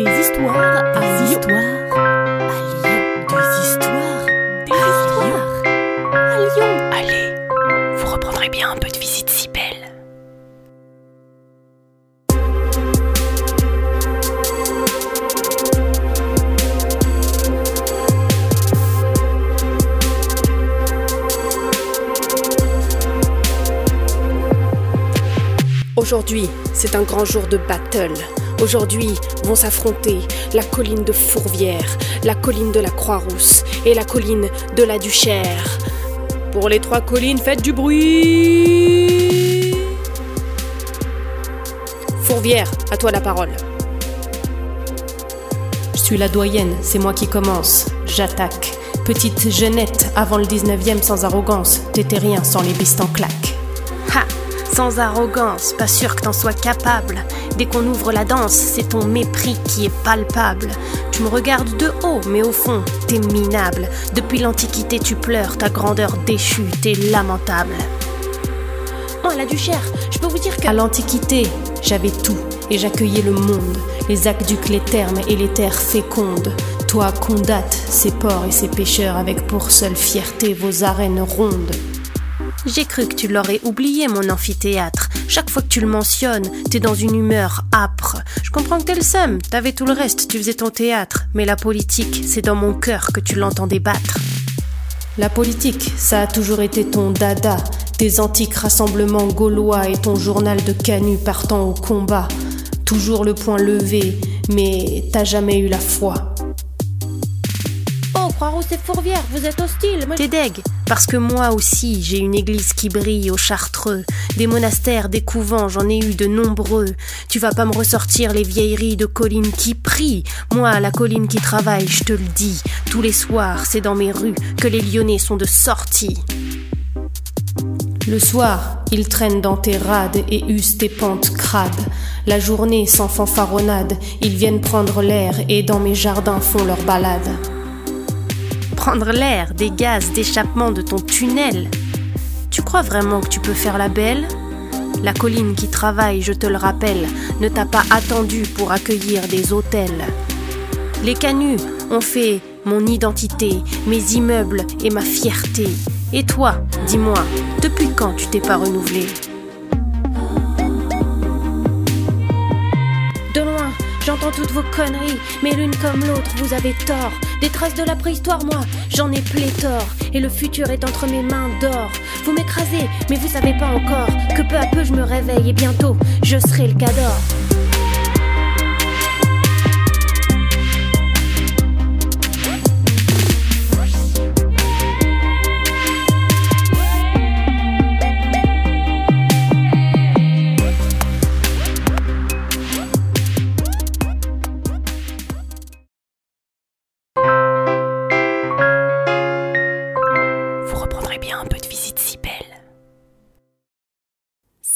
Des histoires à histoires à Lyon. Des histoires, des histoires à Lyon. Allez, vous reprendrez bien un peu de visite si belle. Aujourd'hui, c'est un grand jour de battle. Aujourd'hui vont s'affronter la colline de Fourvière, la colline de la Croix-Rousse et la colline de la Duchère. Pour les trois collines, faites du bruit Fourvière, à toi la parole. Je suis la doyenne, c'est moi qui commence. J'attaque. Petite jeunette avant le 19e sans arrogance. T'étais rien sans les bistes en claque. Sans arrogance, pas sûr que t'en sois capable. Dès qu'on ouvre la danse, c'est ton mépris qui est palpable. Tu me regardes de haut, mais au fond, t'es minable. Depuis l'Antiquité, tu pleures, ta grandeur déchue, t'es lamentable. Moi, la Duchère, je peux vous dire qu'à l'Antiquité, j'avais tout et j'accueillais le monde, les aqueducs, les thermes et les terres fécondes. Toi, condate ces porcs et ces pêcheurs avec pour seule fierté vos arènes rondes. J'ai cru que tu l'aurais oublié, mon amphithéâtre. Chaque fois que tu le mentionnes, t'es dans une humeur âpre. Je comprends que t'es le t'avais tout le reste, tu faisais ton théâtre. Mais la politique, c'est dans mon cœur que tu l'entends débattre. La politique, ça a toujours été ton dada, tes antiques rassemblements gaulois et ton journal de canut partant au combat. Toujours le point levé, mais t'as jamais eu la foi. Croix-Rousse et Fourvière, vous êtes hostiles. Moi, T'es deg, parce que moi aussi j'ai une église qui brille au Chartreux. Des monastères, des couvents, j'en ai eu de nombreux. Tu vas pas me ressortir les vieilleries de collines qui prient. Moi, la colline qui travaille, je te le dis. Tous les soirs, c'est dans mes rues que les Lyonnais sont de sortie. Le soir, ils traînent dans tes rades et usent tes pentes crades. La journée, sans fanfaronnade, ils viennent prendre l'air et dans mes jardins font leur balade. Prendre l'air des gaz d'échappement de ton tunnel. Tu crois vraiment que tu peux faire la belle? La colline qui travaille, je te le rappelle, ne t'a pas attendu pour accueillir des hôtels. Les canuts ont fait mon identité, mes immeubles et ma fierté. Et toi, dis-moi, depuis quand tu t'es pas renouvelé toutes vos conneries, mais l'une comme l'autre, vous avez tort. Des traces de la préhistoire, moi, j'en ai pléthore, et le futur est entre mes mains d'or. Vous m'écrasez, mais vous savez pas encore que peu à peu je me réveille et bientôt je serai le cador.